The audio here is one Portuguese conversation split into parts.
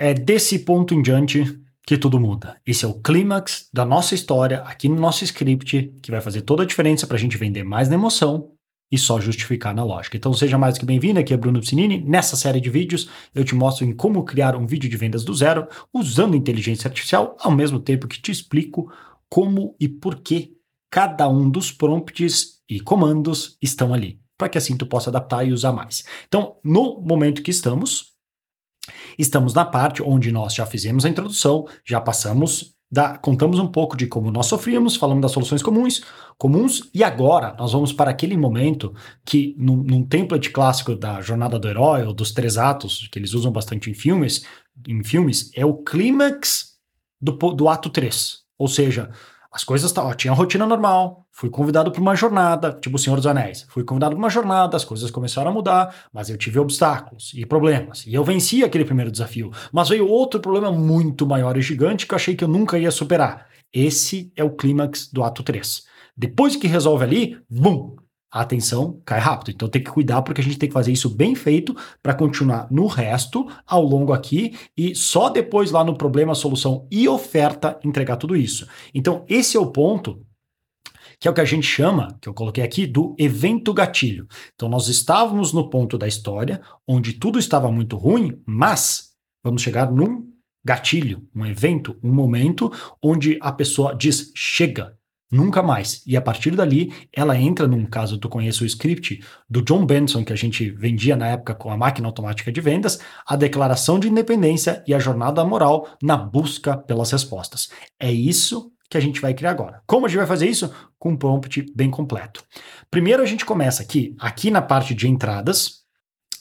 É desse ponto em diante que tudo muda. Esse é o clímax da nossa história aqui no nosso script, que vai fazer toda a diferença para a gente vender mais na emoção e só justificar na lógica. Então seja mais que bem-vindo, aqui é Bruno Piscinini. Nessa série de vídeos eu te mostro em como criar um vídeo de vendas do zero usando inteligência artificial, ao mesmo tempo que te explico como e por que cada um dos prompts e comandos estão ali, para que assim tu possa adaptar e usar mais. Então, no momento que estamos, estamos na parte onde nós já fizemos a introdução, já passamos da, contamos um pouco de como nós sofríamos, falamos das soluções comuns, comuns, e agora nós vamos para aquele momento que, num, num template clássico da jornada do herói, ou dos três atos, que eles usam bastante em filmes, em filmes, é o clímax do, do ato 3. Ou seja, as coisas ó, tinha rotina normal, fui convidado para uma jornada, tipo o Senhor dos Anéis. Fui convidado para uma jornada, as coisas começaram a mudar, mas eu tive obstáculos e problemas. E eu venci aquele primeiro desafio. Mas veio outro problema muito maior e gigante que eu achei que eu nunca ia superar. Esse é o clímax do ato 3. Depois que resolve ali, bum, a atenção cai rápido. Então tem que cuidar porque a gente tem que fazer isso bem feito para continuar no resto, ao longo aqui e só depois lá no problema, solução e oferta entregar tudo isso. Então esse é o ponto que é o que a gente chama, que eu coloquei aqui, do evento gatilho. Então nós estávamos no ponto da história onde tudo estava muito ruim, mas vamos chegar num gatilho, um evento, um momento onde a pessoa diz chega, Nunca mais. E a partir dali, ela entra num caso, tu conhece o script do John Benson, que a gente vendia na época com a máquina automática de vendas, a declaração de independência e a jornada moral na busca pelas respostas. É isso que a gente vai criar agora. Como a gente vai fazer isso? Com um prompt bem completo. Primeiro a gente começa aqui, aqui na parte de entradas,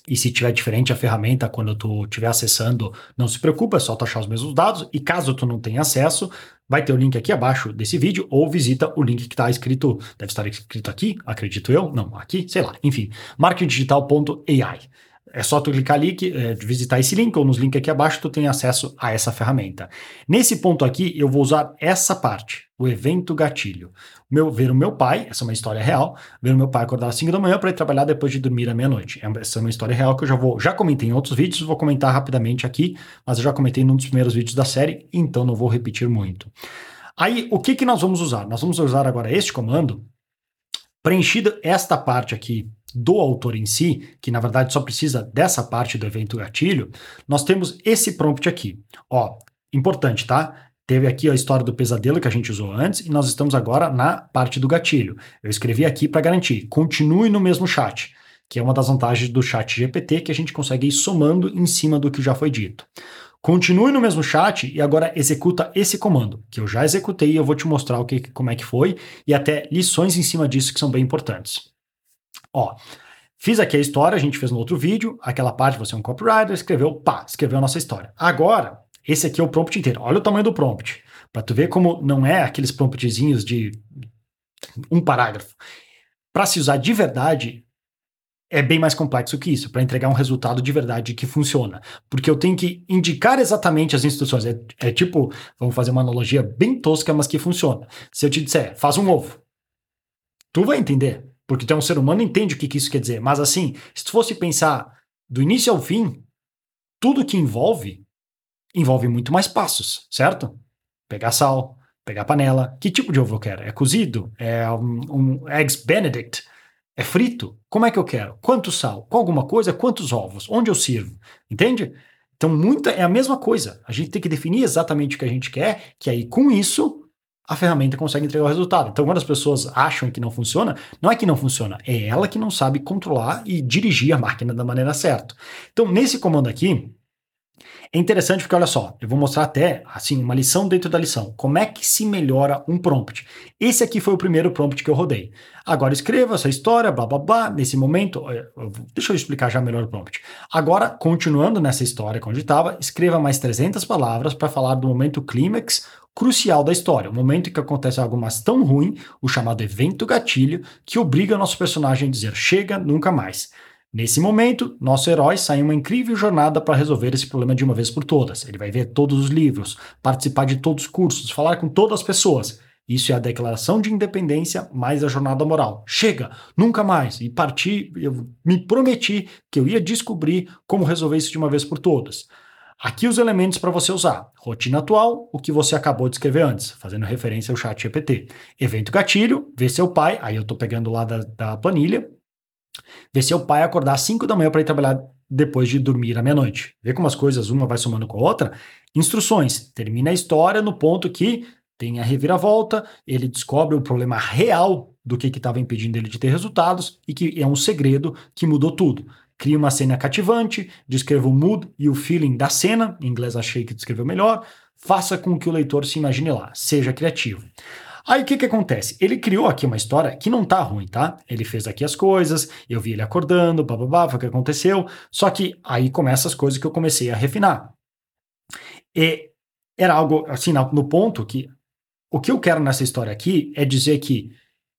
e se tiver diferente a ferramenta quando tu estiver acessando, não se preocupa, é só tu achar os mesmos dados. E caso tu não tenha acesso, vai ter o link aqui abaixo desse vídeo ou visita o link que está escrito, deve estar escrito aqui, acredito eu, não, aqui, sei lá, enfim, marketingdigital.ai. É só tu clicar ali, é, visitar esse link ou nos links aqui abaixo, tu tem acesso a essa ferramenta. Nesse ponto aqui, eu vou usar essa parte, o evento gatilho. Meu, ver o meu pai, essa é uma história real, ver o meu pai acordar às 5 da manhã para ir trabalhar depois de dormir à meia-noite. É essa é uma história real que eu já vou, já comentei em outros vídeos, vou comentar rapidamente aqui, mas eu já comentei num dos primeiros vídeos da série, então não vou repetir muito. Aí, o que, que nós vamos usar? Nós vamos usar agora este comando, preenchida esta parte aqui do autor em si, que na verdade só precisa dessa parte do evento gatilho, nós temos esse prompt aqui. Ó, importante, tá? Teve aqui a história do pesadelo que a gente usou antes e nós estamos agora na parte do gatilho. Eu escrevi aqui para garantir, continue no mesmo chat, que é uma das vantagens do chat GPT que a gente consegue ir somando em cima do que já foi dito. Continue no mesmo chat e agora executa esse comando, que eu já executei e eu vou te mostrar o que, como é que foi e até lições em cima disso que são bem importantes. Ó, fiz aqui a história, a gente fez no outro vídeo, aquela parte, você é um copywriter, escreveu, pá, escreveu a nossa história. Agora, esse aqui é o prompt inteiro. Olha o tamanho do prompt, para tu ver como não é aqueles promptzinhos de um parágrafo. Para se usar de verdade, é bem mais complexo que isso, para entregar um resultado de verdade que funciona. Porque eu tenho que indicar exatamente as instruções. É, é, tipo, vamos fazer uma analogia bem tosca, mas que funciona. Se eu te disser, faz um ovo, tu vai entender. Porque tu é um ser humano entende o que, que isso quer dizer. Mas assim, se tu fosse pensar do início ao fim, tudo que envolve, envolve muito mais passos, certo? Pegar sal, pegar panela. Que tipo de ovo eu quero? É cozido? É um, um Eggs Benedict? É frito? Como é que eu quero? Quanto sal? Com alguma coisa? Quantos ovos? Onde eu sirvo? Entende? Então, muita é a mesma coisa. A gente tem que definir exatamente o que a gente quer, que aí com isso a ferramenta consegue entregar o resultado. Então, quando as pessoas acham que não funciona, não é que não funciona, é ela que não sabe controlar e dirigir a máquina da maneira certa. Então, nesse comando aqui, é interessante porque, olha só, eu vou mostrar até, assim, uma lição dentro da lição. Como é que se melhora um prompt? Esse aqui foi o primeiro prompt que eu rodei. Agora escreva essa história, blá, blá, blá. Nesse momento, deixa eu explicar já melhor o prompt. Agora, continuando nessa história onde estava, escreva mais 300 palavras para falar do momento clímax crucial da história, o momento em que acontece algo mais tão ruim, o chamado evento gatilho, que obriga nosso personagem a dizer chega, nunca mais. Nesse momento, nosso herói sai em uma incrível jornada para resolver esse problema de uma vez por todas. Ele vai ver todos os livros, participar de todos os cursos, falar com todas as pessoas. Isso é a declaração de independência mais a jornada moral. Chega, nunca mais. E parti, eu me prometi que eu ia descobrir como resolver isso de uma vez por todas. Aqui os elementos para você usar. Rotina atual, o que você acabou de escrever antes, fazendo referência ao chat GPT. Evento gatilho, ver seu pai, aí eu estou pegando lá da, da planilha, ver seu pai acordar às 5 da manhã para ir trabalhar depois de dormir à meia-noite. Vê como as coisas, uma vai somando com a outra. Instruções, termina a história no ponto que tem a reviravolta, ele descobre o problema real do que estava impedindo ele de ter resultados e que é um segredo que mudou tudo. Cria uma cena cativante, descreva o mood e o feeling da cena, em inglês achei que descreveu melhor, faça com que o leitor se imagine lá, seja criativo. Aí o que, que acontece? Ele criou aqui uma história que não tá ruim, tá? Ele fez aqui as coisas, eu vi ele acordando, bababá, foi o que aconteceu. Só que aí começam as coisas que eu comecei a refinar. E era algo assim, no ponto que o que eu quero nessa história aqui é dizer que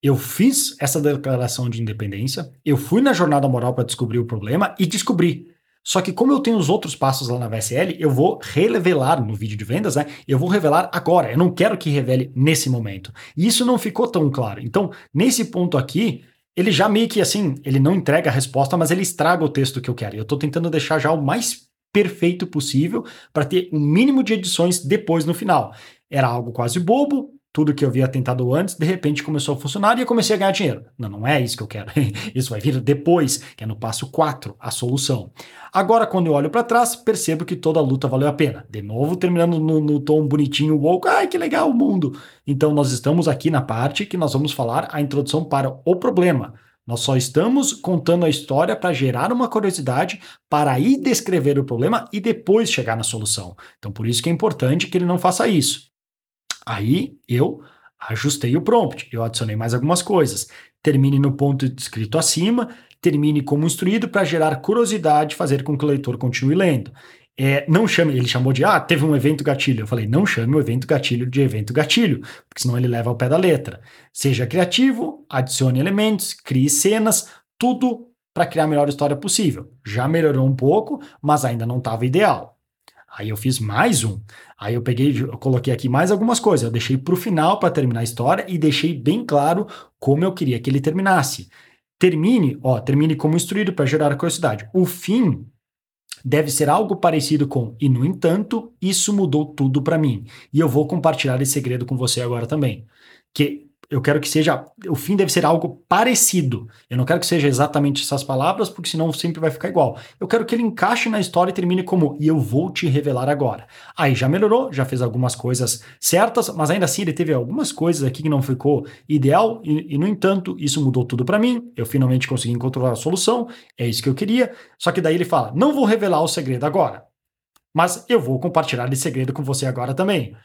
eu fiz essa declaração de independência, eu fui na jornada moral para descobrir o problema e descobri. Só que como eu tenho os outros passos lá na VSL, eu vou revelar no vídeo de vendas, né? Eu vou revelar agora. Eu não quero que revele nesse momento. E isso não ficou tão claro. Então, nesse ponto aqui, ele já meio que assim, ele não entrega a resposta, mas ele estraga o texto que eu quero. Eu estou tentando deixar já o mais perfeito possível para ter um mínimo de edições depois no final. Era algo quase bobo, tudo que eu havia tentado antes, de repente começou a funcionar e eu comecei a ganhar dinheiro. Não, não é isso que eu quero. Isso vai vir depois, que é no passo 4, a solução. Agora, quando eu olho para trás, percebo que toda a luta valeu a pena. De novo, terminando no, no tom bonitinho, woke, ai que legal o mundo. Então, nós estamos aqui na parte que nós vamos falar a introdução para o problema. Nós só estamos contando a história para gerar uma curiosidade, para aí descrever o problema e depois chegar na solução. Então, por isso que é importante que ele não faça isso. Aí eu ajustei o prompt, eu adicionei mais algumas coisas. Termine no ponto escrito acima, termine como instruído para gerar curiosidade, fazer com que o leitor continue lendo. É, não chame, ele chamou de, ah, teve um evento gatilho. Eu falei, não chame o evento gatilho de evento gatilho, porque senão ele leva ao pé da letra. Seja criativo, adicione elementos, crie cenas, tudo para criar a melhor história possível. Já melhorou um pouco, mas ainda não estava ideal. Aí eu fiz mais um. Aí eu peguei, eu coloquei aqui mais algumas coisas. Eu deixei para o final para terminar a história e deixei bem claro como eu queria que ele terminasse. Termine, ó, termine como instruído para gerar curiosidade. O fim deve ser algo parecido com e no entanto, isso mudou tudo para mim. E eu vou compartilhar esse segredo com você agora também. Que eu quero que seja. O fim deve ser algo parecido. Eu não quero que seja exatamente essas palavras, porque senão sempre vai ficar igual. Eu quero que ele encaixe na história e termine como e eu vou te revelar agora. Aí já melhorou, já fez algumas coisas certas, mas ainda assim ele teve algumas coisas aqui que não ficou ideal, e, e no entanto, isso mudou tudo para mim. Eu finalmente consegui encontrar a solução, é isso que eu queria. Só que daí ele fala: não vou revelar o segredo agora, mas eu vou compartilhar esse segredo com você agora também.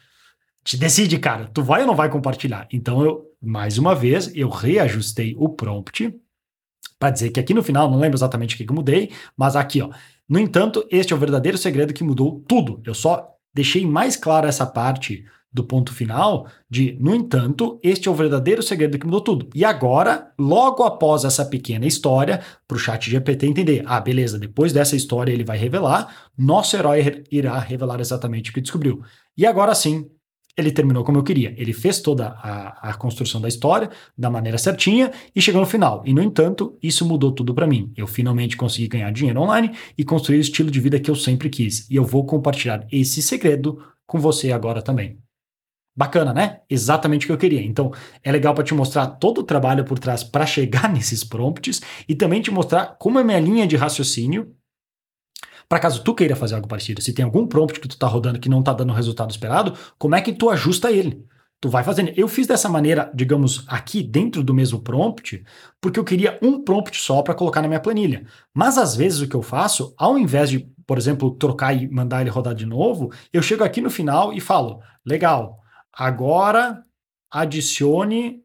Te decide, cara, tu vai ou não vai compartilhar? Então eu, mais uma vez, eu reajustei o prompt para dizer que aqui no final, não lembro exatamente o que eu mudei, mas aqui, ó. No entanto, este é o verdadeiro segredo que mudou tudo. Eu só deixei mais claro essa parte do ponto final de, no entanto, este é o verdadeiro segredo que mudou tudo. E agora, logo após essa pequena história, para o chat GPT entender, ah, beleza, depois dessa história ele vai revelar, nosso herói irá revelar exatamente o que descobriu. E agora sim, ele terminou como eu queria. Ele fez toda a, a, construção da história da maneira certinha e chegou no final. E, no entanto, isso mudou tudo para mim. Eu finalmente consegui ganhar dinheiro online e construir o estilo de vida que eu sempre quis. E eu vou compartilhar esse segredo com você agora também. Bacana, né? Exatamente o que eu queria. Então, é legal para te mostrar todo o trabalho por trás para chegar nesses prompts e também te mostrar como é minha linha de raciocínio para caso tu queira fazer algo parecido, se tem algum prompt que tu tá rodando que não tá dando o resultado esperado, como é que tu ajusta ele? Tu vai fazendo. Eu fiz dessa maneira, digamos, aqui dentro do mesmo prompt, porque eu queria um prompt só para colocar na minha planilha. Mas às vezes o que eu faço, ao invés de, por exemplo, trocar e mandar ele rodar de novo, eu chego aqui no final e falo: legal, agora adicione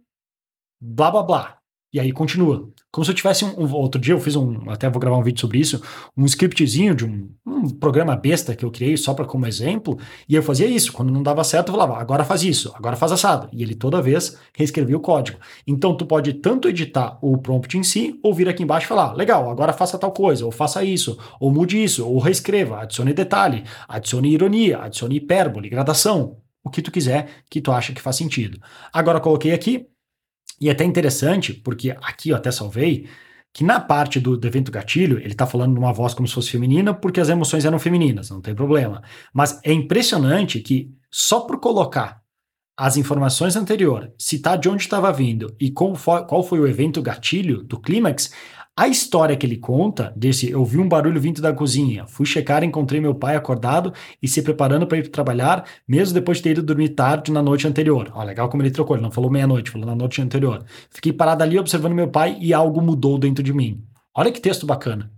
blá blá blá. E aí continua. Como se eu tivesse um, um, Outro dia eu fiz um. Até vou gravar um vídeo sobre isso. Um scriptzinho de um, um programa besta que eu criei só para como exemplo. E eu fazia isso. Quando não dava certo, eu falava, agora faz isso, agora faz assado. E ele toda vez reescrevia o código. Então tu pode tanto editar o prompt em si, ou vir aqui embaixo e falar, legal, agora faça tal coisa, ou faça isso, ou mude isso, ou reescreva, adicione detalhe, adicione ironia, adicione hipérbole, gradação. O que tu quiser que tu acha que faz sentido. Agora coloquei aqui e é até interessante, porque aqui eu até salvei, que na parte do, do evento gatilho, ele está falando numa voz como se fosse feminina, porque as emoções eram femininas, não tem problema. Mas é impressionante que só por colocar as informações anteriores, citar de onde estava vindo e qual foi o evento gatilho do clímax, a história que ele conta, desse eu vi um barulho vindo da cozinha, fui checar, encontrei meu pai acordado e se preparando para ir trabalhar, mesmo depois de ter ido dormir tarde na noite anterior. Ó, legal como ele trocou, ele não falou meia-noite, falou na noite anterior. Fiquei parado ali observando meu pai e algo mudou dentro de mim. Olha que texto bacana.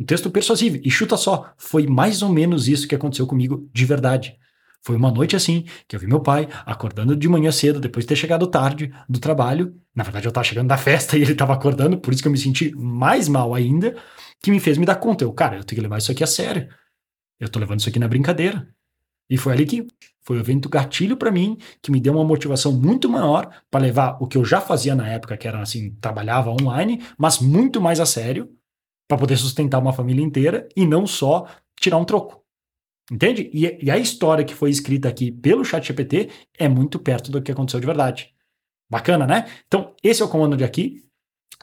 Um texto persuasivo. E chuta só, foi mais ou menos isso que aconteceu comigo de verdade. Foi uma noite assim que eu vi meu pai acordando de manhã cedo, depois de ter chegado tarde do trabalho. Na verdade, eu estava chegando da festa e ele estava acordando, por isso que eu me senti mais mal ainda, que me fez me dar conta. Eu, cara, eu tenho que levar isso aqui a sério. Eu tô levando isso aqui na brincadeira. E foi ali que foi o evento gatilho para mim, que me deu uma motivação muito maior para levar o que eu já fazia na época, que era assim, trabalhava online, mas muito mais a sério, para poder sustentar uma família inteira e não só tirar um troco. Entende? E, e, a história que foi escrita aqui pelo ChatGPT é muito perto do que aconteceu de verdade. Bacana, né? Então, esse é o comando de aqui.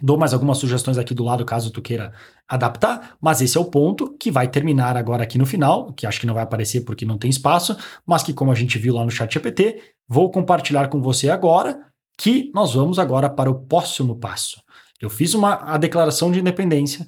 Dou mais algumas sugestões aqui do lado, caso tu queira adaptar, mas esse é o ponto que vai terminar agora aqui no final, que acho que não vai aparecer porque não tem espaço, mas que como a gente viu lá no ChatGPT, vou compartilhar com você agora, que nós vamos agora para o próximo passo. Eu fiz uma a declaração de independência,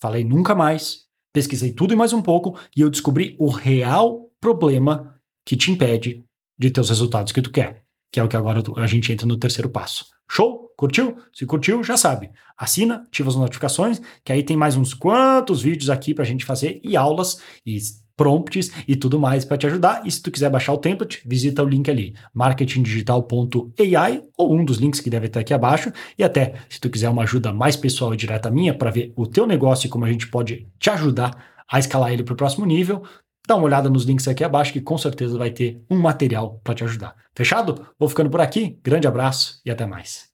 falei nunca mais, pesquisei tudo e mais um pouco e eu descobri o real problema que te impede de ter os resultados que tu quer, que é o que agora a gente entra no terceiro passo. Show? Curtiu? Se curtiu, já sabe. Assina, ativa as notificações, que aí tem mais uns quantos vídeos aqui pra gente fazer e aulas e prompts e tudo mais para te ajudar. E se tu quiser baixar o template, visita o link ali, marketingdigital.ai ou um dos links que deve estar aqui abaixo. E até se tu quiser uma ajuda mais pessoal e direta minha para ver o teu negócio e como a gente pode te ajudar a escalar ele para o próximo nível, dá uma olhada nos links aqui abaixo que com certeza vai ter um material para te ajudar. Fechado? Vou ficando por aqui. Grande abraço e até mais.